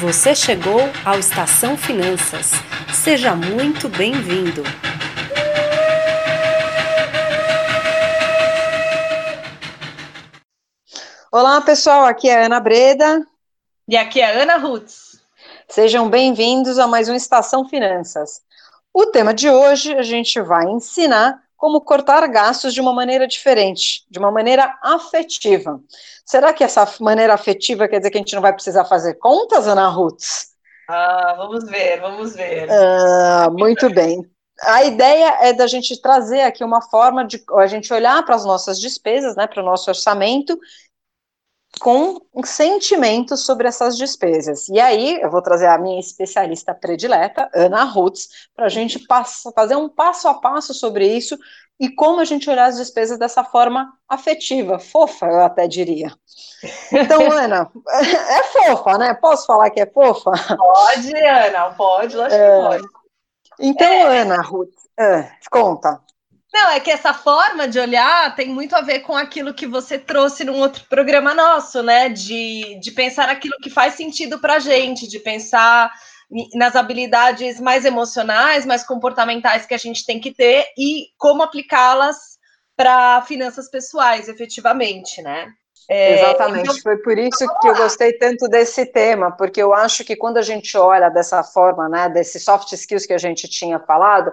Você chegou ao Estação Finanças. Seja muito bem-vindo. Olá, pessoal. Aqui é a Ana Breda. E aqui é a Ana Rutz. Sejam bem-vindos a mais um Estação Finanças. O tema de hoje a gente vai ensinar como cortar gastos de uma maneira diferente, de uma maneira afetiva. Será que essa maneira afetiva quer dizer que a gente não vai precisar fazer contas, Ana Rutz? Ah, vamos ver, vamos ver. Ah, muito bem. A ideia é da gente trazer aqui uma forma de a gente olhar para as nossas despesas, né, para o nosso orçamento, com um sentimento sobre essas despesas. E aí, eu vou trazer a minha especialista predileta, Ana Rutz, para a gente passa, fazer um passo a passo sobre isso e como a gente olhar as despesas dessa forma afetiva, fofa, eu até diria. Então, Ana, é fofa, né? Posso falar que é fofa? Pode, Ana, pode, lógico é... que pode. Então, é... Ana Ruth, é, conta. Não, é que essa forma de olhar tem muito a ver com aquilo que você trouxe num outro programa nosso, né? De, de pensar aquilo que faz sentido para a gente, de pensar nas habilidades mais emocionais, mais comportamentais que a gente tem que ter e como aplicá-las para finanças pessoais, efetivamente, né? É, Exatamente, então, foi por isso que eu gostei tanto desse tema, porque eu acho que quando a gente olha dessa forma, né, desses soft skills que a gente tinha falado,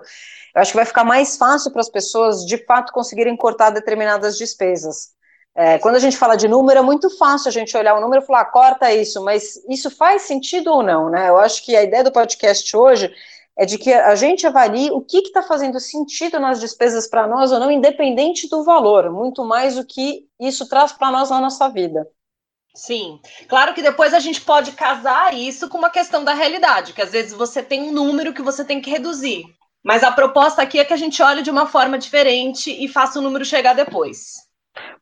eu acho que vai ficar mais fácil para as pessoas, de fato, conseguirem cortar determinadas despesas. É, quando a gente fala de número, é muito fácil a gente olhar o número e falar, ah, corta isso, mas isso faz sentido ou não, né? Eu acho que a ideia do podcast hoje é de que a gente avalie o que está fazendo sentido nas despesas para nós ou não, independente do valor, muito mais o que isso traz para nós na nossa vida. Sim, claro que depois a gente pode casar isso com uma questão da realidade, que às vezes você tem um número que você tem que reduzir. Mas a proposta aqui é que a gente olhe de uma forma diferente e faça o número chegar depois.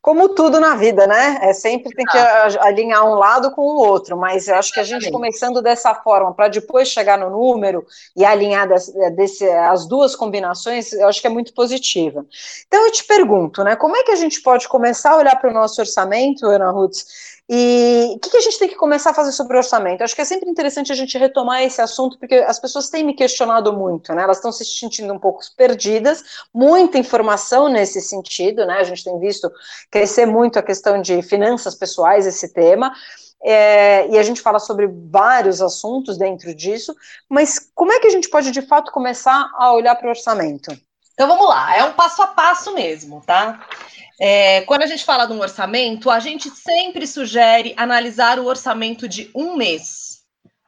Como tudo na vida, né? É sempre tem que alinhar um lado com o outro, mas eu acho que a gente começando dessa forma, para depois chegar no número e alinhar desse, desse, as duas combinações, eu acho que é muito positiva. Então eu te pergunto, né? Como é que a gente pode começar a olhar para o nosso orçamento, Ana Rutz, e o que, que, a gente tem que começar a fazer sobre orçamento? Acho que é sempre interessante a gente retomar esse assunto, porque as pessoas têm me questionado muito, né? Elas estão se sentindo um pouco perdidas, muita informação nesse sentido, né? A gente tem visto crescer muito a questão de finanças pessoais, esse tema. É, e a gente fala sobre vários assuntos dentro disso, mas como é que a gente pode de fato começar a olhar para o orçamento? Então vamos lá, é um passo a passo mesmo, tá? É, quando a gente fala de um orçamento, a gente sempre sugere analisar o orçamento de um mês.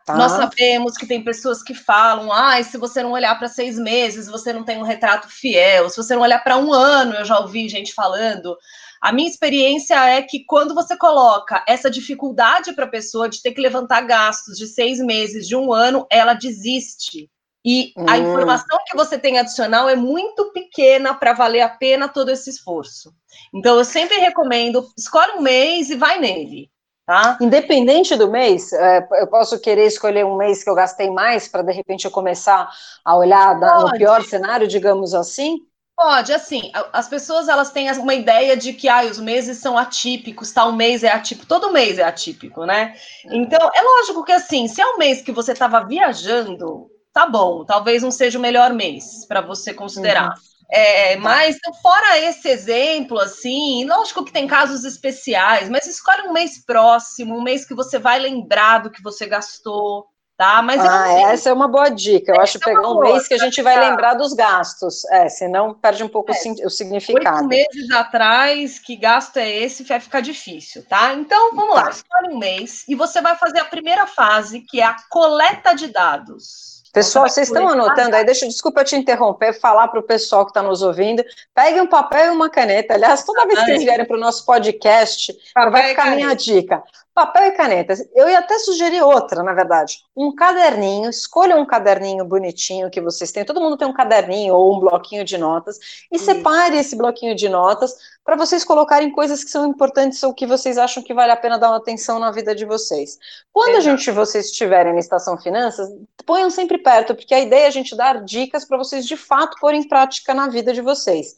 Tá. Nós sabemos que tem pessoas que falam: ah, se você não olhar para seis meses, você não tem um retrato fiel. Se você não olhar para um ano, eu já ouvi gente falando. A minha experiência é que quando você coloca essa dificuldade para a pessoa de ter que levantar gastos de seis meses, de um ano, ela desiste. E hum. a informação que você tem adicional é muito pequena para valer a pena todo esse esforço. Então, eu sempre recomendo, escolhe um mês e vai nele. Tá? Independente do mês, é, eu posso querer escolher um mês que eu gastei mais para de repente eu começar a olhar no pior cenário, digamos assim? Pode, assim, as pessoas elas têm uma ideia de que ah, os meses são atípicos, tal mês é atípico, todo mês é atípico, né? Então, é lógico que assim, se é um mês que você estava viajando, tá bom, talvez não seja o melhor mês para você considerar. Uhum. É, mas fora esse exemplo, assim, lógico que tem casos especiais, mas escolhe um mês próximo, um mês que você vai lembrar do que você gastou, tá? Mas ah, essa é uma boa dica. Eu acho é pegar um mês que a gente vai lembrar dos gastos, é, senão perde um pouco é, o significado. Oito meses atrás, que gasto é esse, vai ficar difícil, tá? Então, vamos tá. lá, escolhe um mês e você vai fazer a primeira fase, que é a coleta de dados. Pessoal, vocês estão anotando aí? Deixa, desculpa te interromper, falar para o pessoal que está nos ouvindo. Pegue um papel e uma caneta. Aliás, toda vez que vocês vierem para o nosso podcast, vai ficar a minha dica. Papel e caneta. Eu ia até sugerir outra, na verdade. Um caderninho, escolha um caderninho bonitinho que vocês têm. Todo mundo tem um caderninho ou um bloquinho de notas. E separe esse bloquinho de notas para vocês colocarem coisas que são importantes ou que vocês acham que vale a pena dar uma atenção na vida de vocês. Quando Exato. a gente, vocês estiverem na Estação Finanças, ponham sempre perto, porque a ideia é a gente dar dicas para vocês de fato pôr em prática na vida de vocês.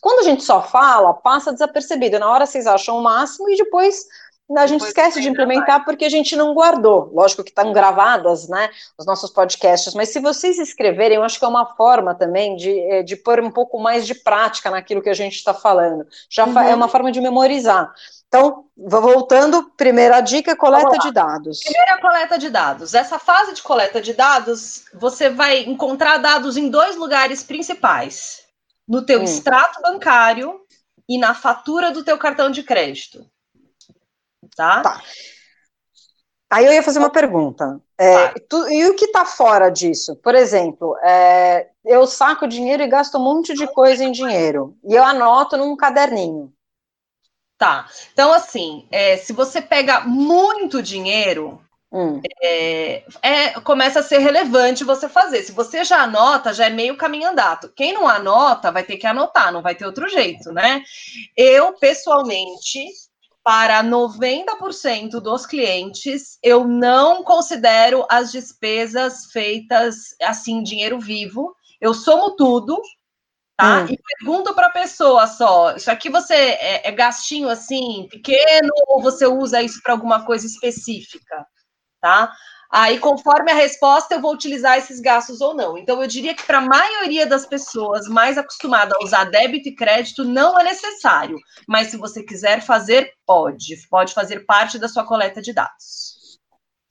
Quando a gente só fala, passa desapercebido. Na hora vocês acham o máximo e depois a gente esquece de implementar vai. porque a gente não guardou. Lógico que estão gravadas, né, os nossos podcasts, mas se vocês escreverem, eu acho que é uma forma também de, eh, de pôr um pouco mais de prática naquilo que a gente está falando. Já uhum. é uma forma de memorizar. Então, voltando, primeira dica, coleta de dados. Primeira coleta de dados. Essa fase de coleta de dados, você vai encontrar dados em dois lugares principais. No teu hum. extrato bancário e na fatura do teu cartão de crédito. Tá? tá. Aí eu ia fazer uma pergunta. É, tu, e o que está fora disso? Por exemplo, é, eu saco dinheiro e gasto um monte de coisa em dinheiro. E eu anoto num caderninho. Tá. Então, assim, é, se você pega muito dinheiro, hum. é, é, começa a ser relevante você fazer. Se você já anota, já é meio caminho andado. Quem não anota, vai ter que anotar, não vai ter outro jeito, né? Eu, pessoalmente, para 90% dos clientes, eu não considero as despesas feitas assim, dinheiro vivo. Eu somo tudo, tá? Hum. E pergunto para a pessoa só: isso aqui você é, é, gastinho assim, pequeno, ou você usa isso para alguma coisa específica, tá? Aí, conforme a resposta, eu vou utilizar esses gastos ou não. Então, eu diria que para a maioria das pessoas mais acostumada a usar débito e crédito, não é necessário. Mas se você quiser fazer, pode. Pode fazer parte da sua coleta de dados.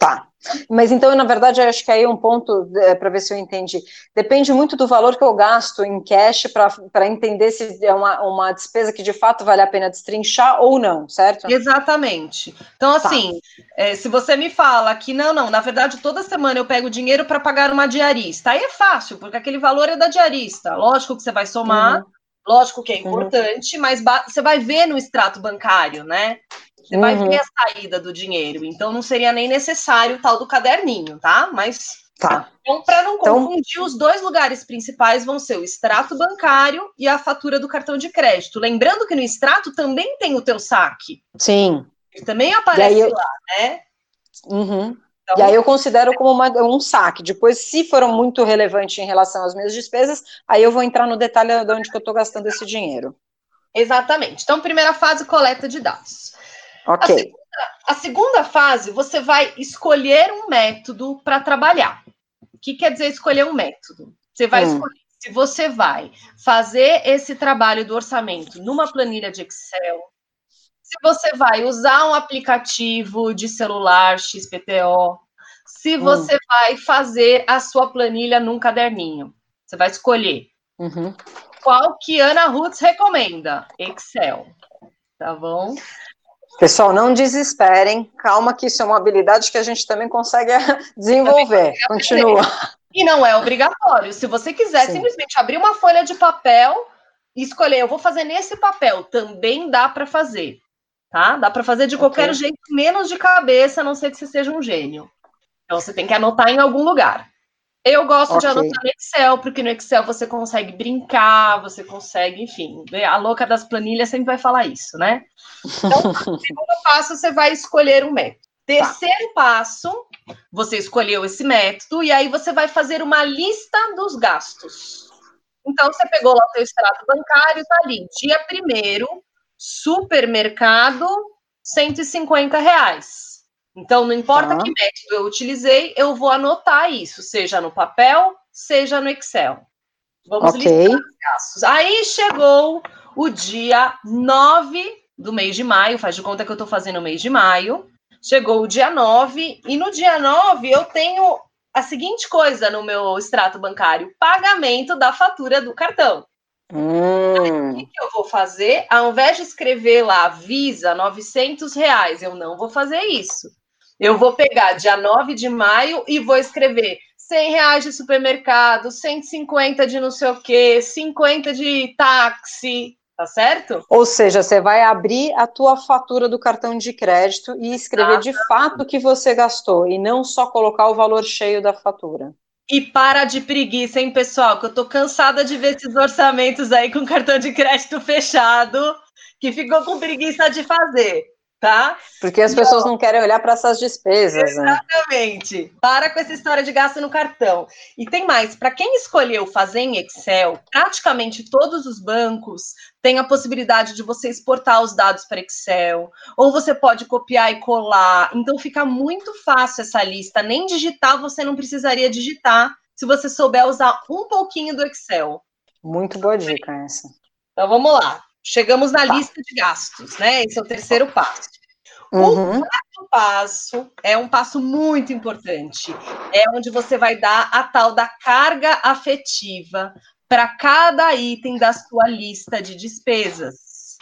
Tá. Mas então, na verdade, eu acho que aí é um ponto é, para ver se eu entendi. Depende muito do valor que eu gasto em cash para entender se é uma, uma despesa que de fato vale a pena destrinchar ou não, certo? Exatamente. Então, tá. assim, tá. é, se você me fala que não, não, na verdade, toda semana eu pego dinheiro para pagar uma diarista, aí é fácil, porque aquele valor é da diarista. Lógico que você vai somar. Uhum. Lógico que é uhum. importante, uhum. mas você vai ver no extrato bancário, né? Você uhum. vai ver a saída do dinheiro. Então, não seria nem necessário o tal do caderninho, tá? Mas. Tá. Então, para não então confundir, então... os dois lugares principais vão ser o extrato bancário e a fatura do cartão de crédito. Lembrando que no extrato também tem o teu saque. Sim. Ele também aparece eu... lá, né? Uhum. Então, e aí eu considero como uma, um saque. Depois, se for muito relevante em relação às minhas despesas, aí eu vou entrar no detalhe de onde que eu estou gastando esse dinheiro. Exatamente. Então, primeira fase, coleta de dados. Ok. A segunda, a segunda fase, você vai escolher um método para trabalhar. O que quer dizer escolher um método? Você vai hum. escolher se você vai fazer esse trabalho do orçamento numa planilha de Excel, se você vai usar um aplicativo de celular XPTO, se hum. você hum. vai fazer a sua planilha num caderninho. Você vai escolher. Uhum. Qual que Ana Roots recomenda? Excel. Tá bom? Pessoal, não desesperem, calma que isso é uma habilidade que a gente também consegue desenvolver. Continua. E não é obrigatório. Se você quiser Sim. simplesmente abrir uma folha de papel e escolher, eu vou fazer nesse papel, também dá para fazer, tá? Dá para fazer de qualquer okay. jeito, menos de cabeça, a não ser que você seja um gênio. Então você tem que anotar em algum lugar. Eu gosto okay. de anotar no Excel, porque no Excel você consegue brincar, você consegue, enfim, a louca das planilhas sempre vai falar isso, né? Então, no segundo passo, você vai escolher um método. Terceiro tá. passo, você escolheu esse método, e aí você vai fazer uma lista dos gastos. Então, você pegou lá o seu extrato bancário, tá ali, dia primeiro, supermercado, 150 reais. Então, não importa tá. que método eu utilizei, eu vou anotar isso, seja no papel, seja no Excel. Vamos okay. listar os gastos. Aí chegou o dia 9 do mês de maio, faz de conta que eu estou fazendo o mês de maio. Chegou o dia 9, e no dia 9 eu tenho a seguinte coisa no meu extrato bancário: pagamento da fatura do cartão. Hum. o que eu vou fazer? Ao invés de escrever lá Visa 900 reais, eu não vou fazer isso. Eu vou pegar dia 9 de maio e vou escrever 100 reais de supermercado, 150 de não sei o quê, 50 de táxi, tá certo? Ou seja, você vai abrir a tua fatura do cartão de crédito e escrever ah, de fato o que você gastou e não só colocar o valor cheio da fatura. E para de preguiça, hein, pessoal? Que eu tô cansada de ver esses orçamentos aí com cartão de crédito fechado, que ficou com preguiça de fazer. Tá? Porque as pessoas então, não querem olhar para essas despesas. Né? Exatamente. Né? Para com essa história de gasto no cartão. E tem mais, para quem escolheu fazer em Excel, praticamente todos os bancos têm a possibilidade de você exportar os dados para Excel, ou você pode copiar e colar. Então fica muito fácil essa lista. Nem digitar você não precisaria digitar se você souber usar um pouquinho do Excel. Muito boa dica essa. Então vamos lá. Chegamos na tá. lista de gastos, né? Esse é o terceiro passo. Uhum. O quarto passo é um passo muito importante. É onde você vai dar a tal da carga afetiva para cada item da sua lista de despesas.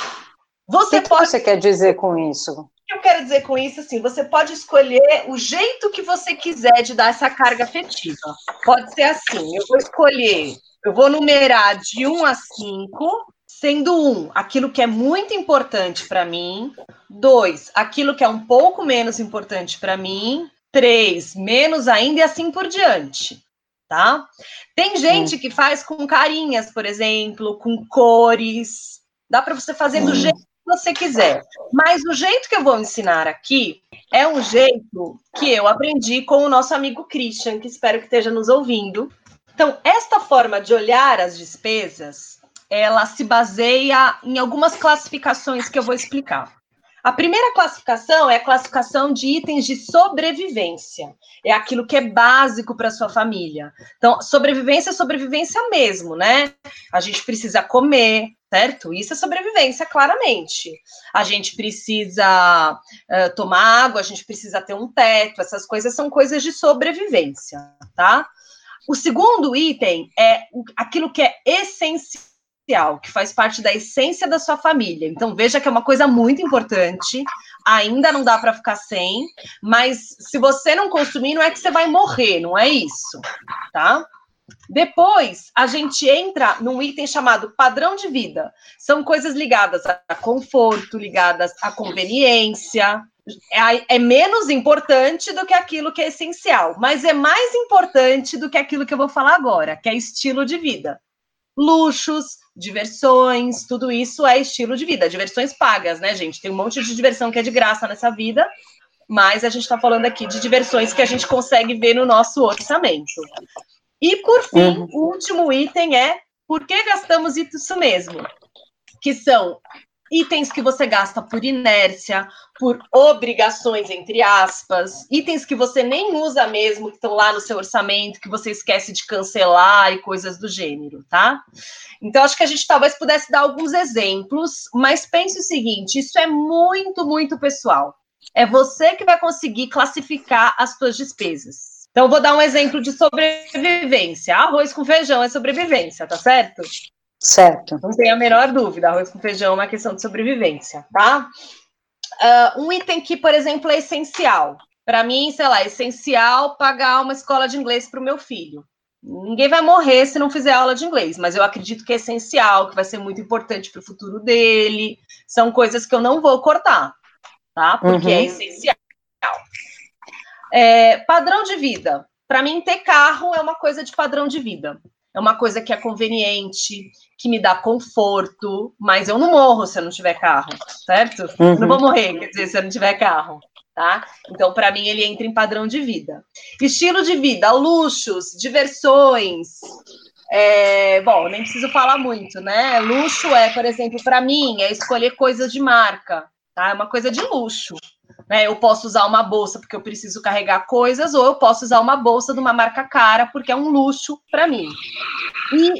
Você o que, pode... que você quer dizer com isso? Eu quero dizer com isso? Assim, você pode escolher o jeito que você quiser de dar essa carga afetiva. Pode ser assim: eu vou escolher, eu vou numerar de 1 a 5 Sendo um, aquilo que é muito importante para mim. Dois, aquilo que é um pouco menos importante para mim. Três, menos ainda e assim por diante. Tá? Tem gente que faz com carinhas, por exemplo, com cores. Dá para você fazer do jeito que você quiser. Mas o jeito que eu vou ensinar aqui é um jeito que eu aprendi com o nosso amigo Christian, que espero que esteja nos ouvindo. Então, esta forma de olhar as despesas ela se baseia em algumas classificações que eu vou explicar. A primeira classificação é a classificação de itens de sobrevivência. É aquilo que é básico para sua família. Então, sobrevivência é sobrevivência mesmo, né? A gente precisa comer, certo? Isso é sobrevivência, claramente. A gente precisa uh, tomar água, a gente precisa ter um teto, essas coisas são coisas de sobrevivência, tá? O segundo item é aquilo que é essencial que faz parte da essência da sua família. Então veja que é uma coisa muito importante. Ainda não dá para ficar sem, mas se você não consumir, não é que você vai morrer, não é isso, tá? Depois, a gente entra num item chamado padrão de vida. São coisas ligadas a conforto, ligadas à conveniência. É, é, menos importante do que aquilo que é essencial, mas é mais importante do que aquilo que eu vou falar agora, que é estilo de vida. Luxos, diversões, tudo isso é estilo de vida. Diversões pagas, né, gente? Tem um monte de diversão que é de graça nessa vida, mas a gente está falando aqui de diversões que a gente consegue ver no nosso orçamento. E, por fim, uhum. o último item é por que gastamos isso mesmo? Que são itens que você gasta por inércia, por obrigações, entre aspas, itens que você nem usa mesmo, que estão lá no seu orçamento, que você esquece de cancelar e coisas do gênero, tá? Então, acho que a gente talvez pudesse dar alguns exemplos, mas pense o seguinte: isso é muito, muito pessoal. É você que vai conseguir classificar as suas despesas. Então, vou dar um exemplo de sobrevivência. Arroz com feijão é sobrevivência, tá certo? Certo. Não tem a menor dúvida, arroz com feijão é uma questão de sobrevivência, tá? Uh, um item que, por exemplo, é essencial. Para mim, sei lá, é essencial pagar uma escola de inglês para o meu filho. Ninguém vai morrer se não fizer aula de inglês, mas eu acredito que é essencial, que vai ser muito importante para o futuro dele. São coisas que eu não vou cortar, tá? Porque é uhum. é essencial. É, padrão de vida. Para mim, ter carro é uma coisa de padrão de vida é uma coisa que é conveniente, que me dá conforto, mas eu não morro se eu não tiver carro, certo? Uhum. Não vou morrer, quer dizer, se eu não tiver carro, tá? Então, para mim, ele entra em padrão de vida. Estilo de vida, luxos, diversões. É, bom, nem preciso falar muito, né? Luxo é, por exemplo, para mim, é escolher coisas de marca, tá? É uma coisa de luxo. Né? Eu posso usar uma bolsa porque eu preciso carregar coisas, ou eu posso usar uma bolsa de uma marca cara porque é um luxo para mim. E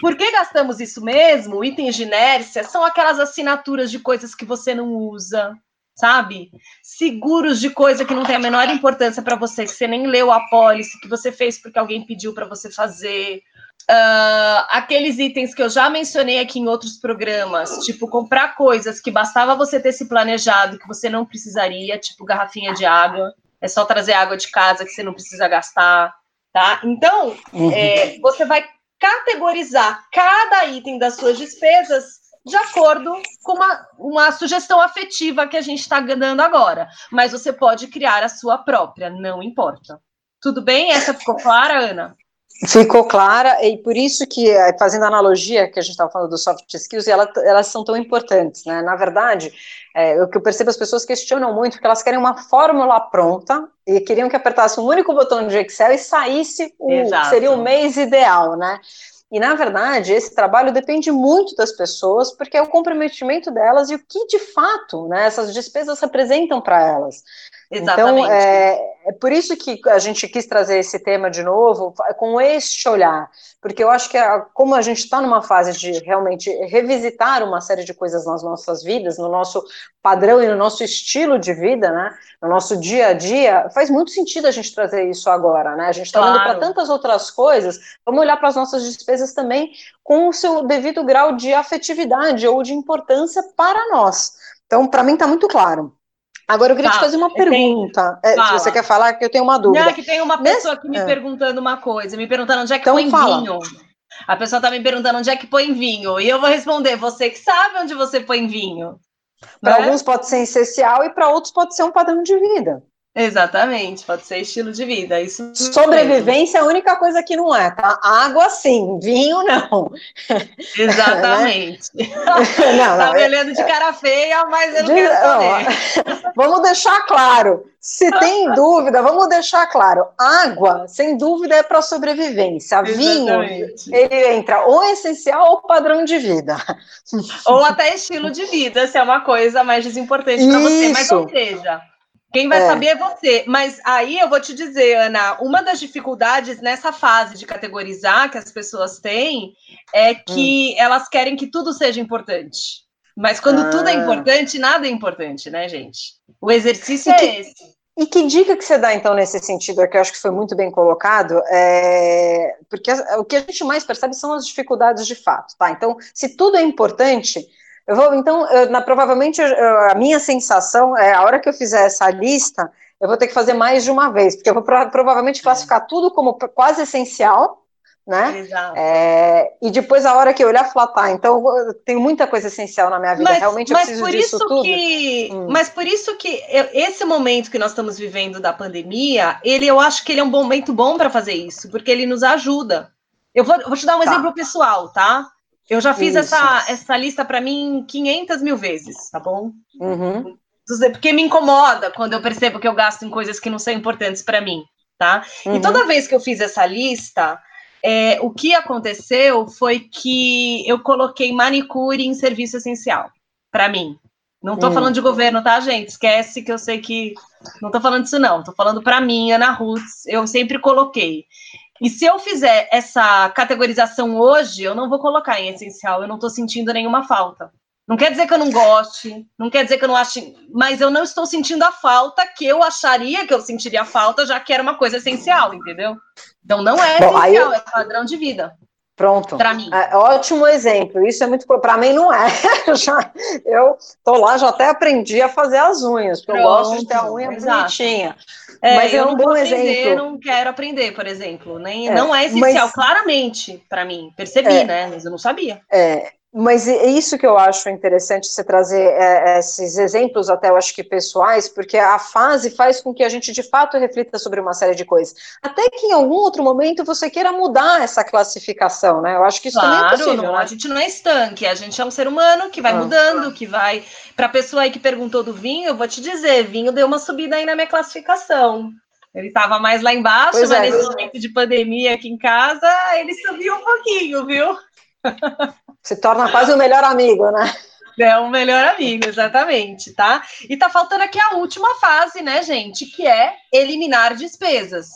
por que gastamos isso mesmo? Itens de inércia são aquelas assinaturas de coisas que você não usa, sabe? Seguros de coisa que não tem a menor importância para você, que você nem leu a pólice, que você fez porque alguém pediu para você fazer. Uh, aqueles itens que eu já mencionei aqui em outros programas, tipo comprar coisas que bastava você ter se planejado, que você não precisaria, tipo garrafinha de água, é só trazer água de casa que você não precisa gastar, tá? Então, uhum. é, você vai categorizar cada item das suas despesas de acordo com uma, uma sugestão afetiva que a gente está dando agora. Mas você pode criar a sua própria, não importa. Tudo bem? Essa ficou clara, Ana? Ficou clara, e por isso que, eh, fazendo analogia que a gente estava falando dos soft skills, elas, elas são tão importantes, né? Na verdade, é, o que eu percebo, as pessoas questionam muito, porque elas querem uma fórmula pronta, e queriam que apertasse um único botão de Excel e saísse o seria o mês ideal, né? E, na verdade, esse trabalho depende muito das pessoas, porque é o comprometimento delas e o que, de fato, né, essas despesas representam para elas. Então, Exatamente. Então, é, é por isso que a gente quis trazer esse tema de novo, com este olhar, porque eu acho que, a, como a gente está numa fase de realmente revisitar uma série de coisas nas nossas vidas, no nosso padrão e no nosso estilo de vida, né, no nosso dia a dia, faz muito sentido a gente trazer isso agora, né? A gente está claro. olhando para tantas outras coisas, vamos olhar para as nossas despesas também com o seu devido grau de afetividade ou de importância para nós. Então, para mim está muito claro. Agora eu queria tá, te fazer uma pergunta. É, se você quer falar, que eu tenho uma dúvida. Não, é que tem uma pessoa aqui me é. perguntando uma coisa, me perguntando onde é que então, põe fala. vinho. A pessoa está me perguntando onde é que põe vinho. E eu vou responder: você que sabe onde você põe vinho. Para né? alguns pode ser essencial e para outros pode ser um padrão de vida. Exatamente, pode ser estilo de vida. Isso Sobrevivência é a única coisa que não é, tá? Água sim, vinho não. Exatamente. não, não, tá me olhando de cara feia, mas eu não de... quero saber. vamos deixar claro. Se tem dúvida, vamos deixar claro. Água, sem dúvida, é para sobrevivência. Exatamente. Vinho, ele entra ou essencial ou padrão de vida. Ou até estilo de vida, se é uma coisa mais desimportante para você. Mas, ou seja, quem vai é. saber é você. Mas aí eu vou te dizer, Ana, uma das dificuldades nessa fase de categorizar que as pessoas têm é que hum. elas querem que tudo seja importante. Mas quando ah. tudo é ah. importante, nada é importante, né, gente? O exercício e é que, esse. E que dica que você dá, então, nesse sentido, que eu acho que foi muito bem colocado, é... porque o que a gente mais percebe são as dificuldades de fato, tá? Então, se tudo é importante, eu vou, então, eu, na, provavelmente eu, a minha sensação é a hora que eu fizer essa lista, eu vou ter que fazer mais de uma vez, porque eu vou pro, provavelmente classificar tudo como quase essencial, né? Exato. É, e depois a hora que eu olhar, falar, tá, então eu tenho muita coisa essencial na minha vida, mas, realmente eu preciso disso tudo. Que, hum. Mas por isso que eu, esse momento que nós estamos vivendo da pandemia, ele eu acho que ele é um momento bom para fazer isso, porque ele nos ajuda. Eu vou, eu vou te dar um tá. exemplo pessoal, tá? Eu já fiz essa, essa lista para mim 500 mil vezes, tá bom? Uhum. Porque me incomoda quando eu percebo que eu gasto em coisas que não são importantes para mim, tá? Uhum. E toda vez que eu fiz essa lista, é, o que aconteceu foi que eu coloquei manicure em serviço essencial para mim. Não estou uhum. falando de governo, tá, gente? Esquece que eu sei que. Não estou falando disso, não. Estou falando para mim, Ana Ruth. Eu sempre coloquei. E se eu fizer essa categorização hoje, eu não vou colocar em essencial, eu não estou sentindo nenhuma falta. Não quer dizer que eu não goste, não quer dizer que eu não ache, mas eu não estou sentindo a falta que eu acharia que eu sentiria falta, já que era uma coisa essencial, entendeu? Então não é Bom, essencial, eu... é padrão de vida. Pronto. Para mim. É, ótimo exemplo. Isso é muito. Para mim, não é. Eu, já, eu tô lá, já até aprendi a fazer as unhas, porque Pronto, eu gosto de ter a unha exato. bonitinha. É, mas é um bom aprender, exemplo. não quero aprender, por exemplo. Nem, é, não é essencial, mas, claramente, para mim. Percebi, é, né? Mas eu não sabia. É, mas é isso que eu acho interessante você trazer é, esses exemplos, até eu acho que pessoais, porque a fase faz com que a gente de fato reflita sobre uma série de coisas. Até que em algum outro momento você queira mudar essa classificação, né? Eu acho que isso claro, também é possível. Não, né? A gente não é estanque, a gente é um ser humano que vai ah. mudando, que vai. Para a pessoa aí que perguntou do vinho, eu vou te dizer: vinho deu uma subida aí na minha classificação. Ele estava mais lá embaixo, pois mas é. nesse momento de pandemia aqui em casa, ele subiu um pouquinho, viu? Se torna quase o melhor amigo, né? É o melhor amigo, exatamente, tá? E tá faltando aqui a última fase, né, gente? Que é eliminar despesas.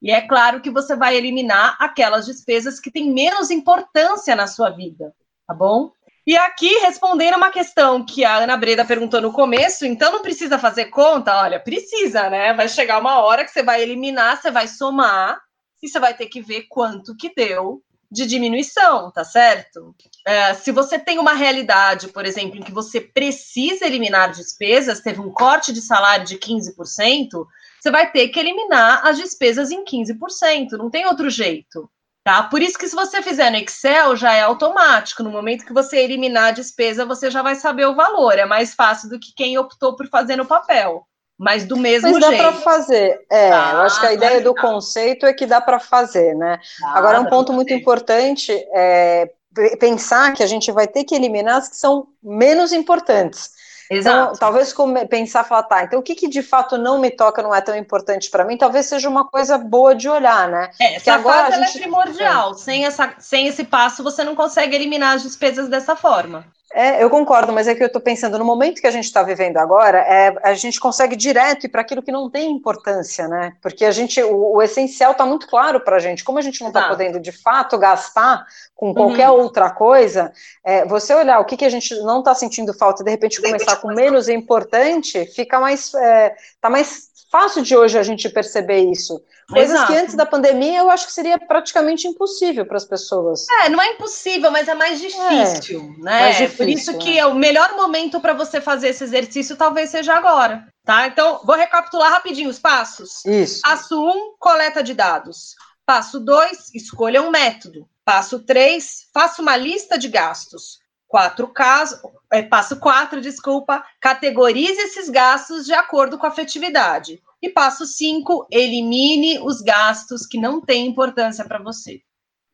E é claro que você vai eliminar aquelas despesas que têm menos importância na sua vida, tá bom? E aqui, respondendo uma questão que a Ana Breda perguntou no começo, então não precisa fazer conta? Olha, precisa, né? Vai chegar uma hora que você vai eliminar, você vai somar, e você vai ter que ver quanto que deu de diminuição, tá certo? É, se você tem uma realidade, por exemplo, em que você precisa eliminar despesas, teve um corte de salário de 15%, você vai ter que eliminar as despesas em 15%, não tem outro jeito. Tá? Por isso que se você fizer no Excel, já é automático. No momento que você eliminar a despesa, você já vai saber o valor. É mais fácil do que quem optou por fazer no papel. Mas do mesmo mas jeito. Dá para fazer. É, ah, eu acho que a ideia do conceito é que dá para fazer, né? Ah, Agora, um ponto muito importante é pensar que a gente vai ter que eliminar as que são menos importantes. Então, Exato. Então, talvez pensar, falar, tá, então o que, que de fato não me toca, não é tão importante para mim, talvez seja uma coisa boa de olhar, né? É, essa agora fase gente... é primordial. É. Sem, essa, sem esse passo, você não consegue eliminar as despesas dessa forma. É, eu concordo, mas é que eu estou pensando, no momento que a gente está vivendo agora, é, a gente consegue direto ir para aquilo que não tem importância, né? Porque a gente, o, o essencial está muito claro para a gente. Como a gente não está podendo de fato gastar com qualquer uhum. outra coisa, é, você olhar o que, que a gente não está sentindo falta e de repente começar com menos importante, fica mais. É, tá mais fácil de hoje a gente perceber isso. Coisas Exato. que antes da pandemia eu acho que seria praticamente impossível para as pessoas. É, não é impossível, mas é mais difícil, é, né? Mais difícil, Por isso que é. o melhor momento para você fazer esse exercício talvez seja agora, tá? Então, vou recapitular rapidinho os passos. Isso. Passo 1, um, coleta de dados. Passo 2, escolha um método. Passo 3, faça uma lista de gastos. Quatro casos, é, passo 4, desculpa, categorize esses gastos de acordo com a afetividade. E passo 5, elimine os gastos que não têm importância para você.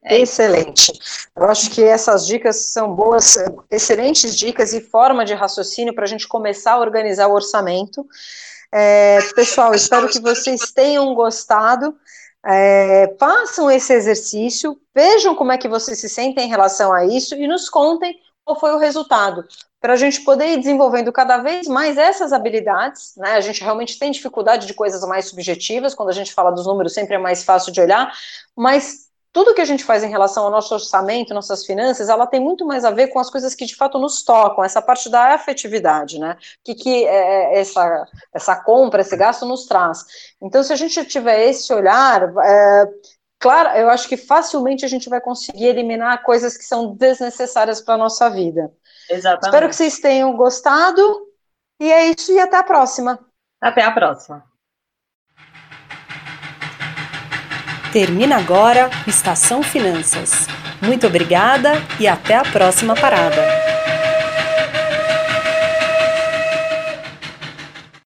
É Excelente. Eu acho que essas dicas são boas, excelentes dicas e forma de raciocínio para a gente começar a organizar o orçamento. É, pessoal, espero que vocês tenham gostado. É, façam esse exercício, vejam como é que vocês se sentem em relação a isso e nos contem qual foi o resultado para a gente poder ir desenvolvendo cada vez mais essas habilidades, né? A gente realmente tem dificuldade de coisas mais subjetivas, quando a gente fala dos números sempre é mais fácil de olhar, mas tudo que a gente faz em relação ao nosso orçamento, nossas finanças, ela tem muito mais a ver com as coisas que de fato nos tocam, essa parte da afetividade, né? O que, que é, é essa, essa compra, esse gasto nos traz. Então, se a gente tiver esse olhar, é, claro, eu acho que facilmente a gente vai conseguir eliminar coisas que são desnecessárias para a nossa vida. Exatamente. Espero que vocês tenham gostado. E é isso, e até a próxima. Até a próxima. Termina agora Estação Finanças. Muito obrigada e até a próxima parada.